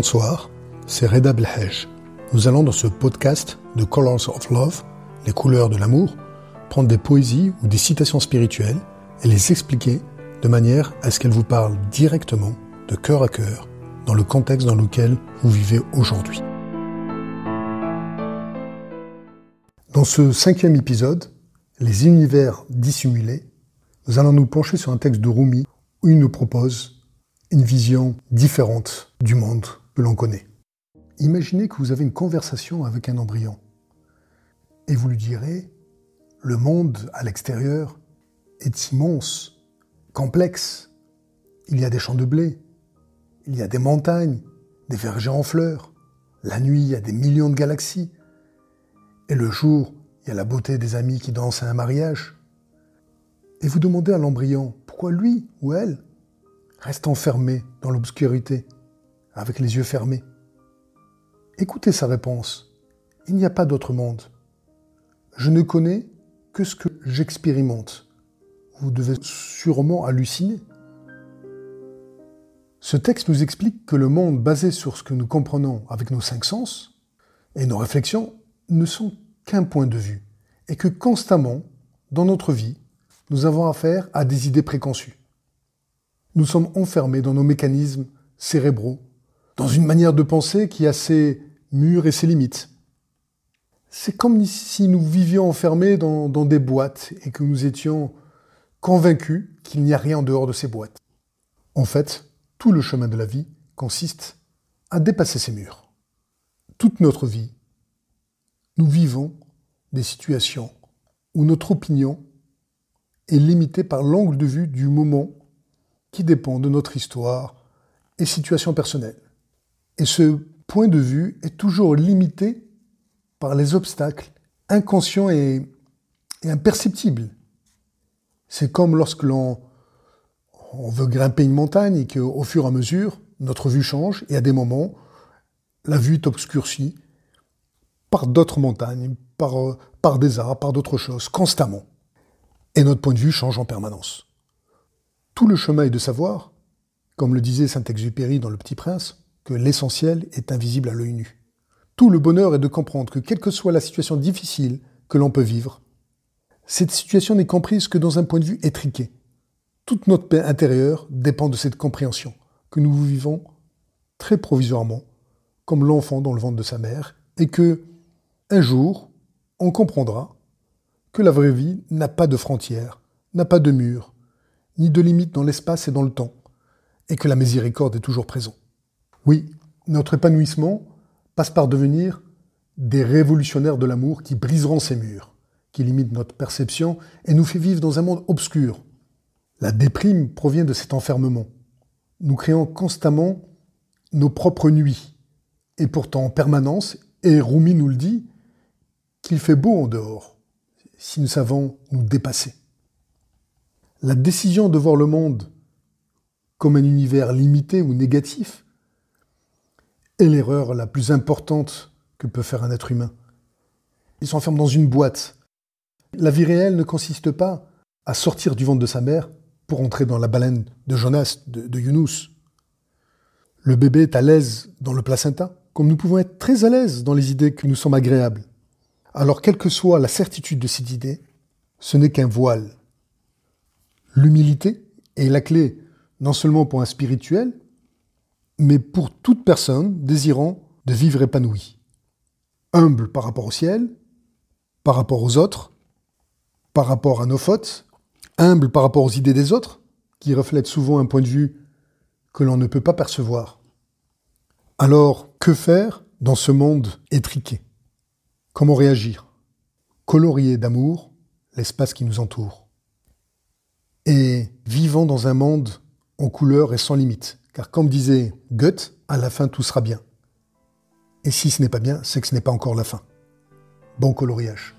Bonsoir, c'est Reda Belhej. Nous allons dans ce podcast de Colors of Love, les couleurs de l'amour, prendre des poésies ou des citations spirituelles et les expliquer de manière à ce qu'elles vous parlent directement, de cœur à cœur, dans le contexte dans lequel vous vivez aujourd'hui. Dans ce cinquième épisode, Les univers dissimulés, nous allons nous pencher sur un texte de Rumi où il nous propose une vision différente du monde l'on connaît. Imaginez que vous avez une conversation avec un embryon et vous lui direz le monde à l'extérieur est immense, complexe. Il y a des champs de blé, il y a des montagnes, des vergers en fleurs. La nuit, il y a des millions de galaxies. Et le jour, il y a la beauté des amis qui dansent à un mariage. Et vous demandez à l'embryon pourquoi lui ou elle reste enfermé dans l'obscurité, avec les yeux fermés. Écoutez sa réponse. Il n'y a pas d'autre monde. Je ne connais que ce que j'expérimente. Vous devez sûrement halluciner. Ce texte nous explique que le monde basé sur ce que nous comprenons avec nos cinq sens et nos réflexions ne sont qu'un point de vue et que constamment, dans notre vie, nous avons affaire à des idées préconçues nous sommes enfermés dans nos mécanismes cérébraux, dans une manière de penser qui a ses murs et ses limites. C'est comme si nous vivions enfermés dans, des boîtes et que nous étions convaincus qu'il n'y a rien en dehors de ces boîtes. En fait, tout le chemin de la vie consiste à dépasser ces murs. Toute notre vie, nous vivons des situations où notre opinion est limitée par l'angle de vue du moment qui dépend de notre histoire et situation personnelle. Et ce point de vue est toujours limité par les obstacles inconscients et, imperceptibles. C'est comme lorsque l'on on veut grimper une montagne et qu'au fur et à mesure, notre vue change et à des moments, la vue est obscurcie par d'autres montagnes, par, par des arbres, par d'autres choses, constamment. Et notre point de vue change en permanence. Tout le chemin est de savoir, comme le disait Saint-Exupéry dans Le Petit Prince, que l'essentiel est invisible à l'œil nu. Tout le bonheur est de comprendre que quelle que soit la situation difficile que l'on peut vivre, cette situation n'est comprise que dans un point de vue étriqué. Toute notre paix intérieure dépend de cette compréhension que nous vivons très provisoirement, comme l'enfant dans le ventre de sa mère, et que, un jour, on comprendra que la vraie vie n'a pas de frontières, n'a pas de murs, ni de limite dans l'espace et dans le temps, et que la miséricorde est toujours présente. Oui, notre épanouissement passe par devenir des révolutionnaires de l'amour qui briseront ces murs, qui limitent notre perception et nous fait vivre dans un monde obscur. La déprime provient de cet enfermement. Nous créons constamment nos propres nuits, et pourtant en permanence, et Rumi nous le dit, qu'il fait beau en dehors, si nous savons nous dépasser. La décision de voir le monde comme un univers limité ou négatif est l'erreur la plus importante que peut faire un être humain. Il s'enferme dans une boîte. La vie réelle ne consiste pas à sortir du ventre de sa mère pour entrer dans la baleine de Jonas, de, de Yunus. Le bébé est à l'aise dans le placenta, comme nous pouvons être très à l'aise dans les idées que nous sommes agréables. Alors, quelle que soit la certitude de cette idée, ce n'est qu'un voile L'humilité est la clé non seulement pour un spirituel, mais pour toute personne désirant de vivre épanoui. Humble par rapport au ciel, par rapport aux autres, par rapport à nos fautes, humble par rapport aux idées des autres, qui reflètent souvent un point de vue que l'on ne peut pas percevoir. Alors, que faire dans ce monde étriqué? Comment réagir? Colorier d'amour l'espace qui nous entoure et vivant dans un monde en couleur et sans limite. Car comme disait Goethe, à la fin tout sera bien. Et si ce n'est pas bien, c'est que ce n'est pas encore la fin. Bon coloriage.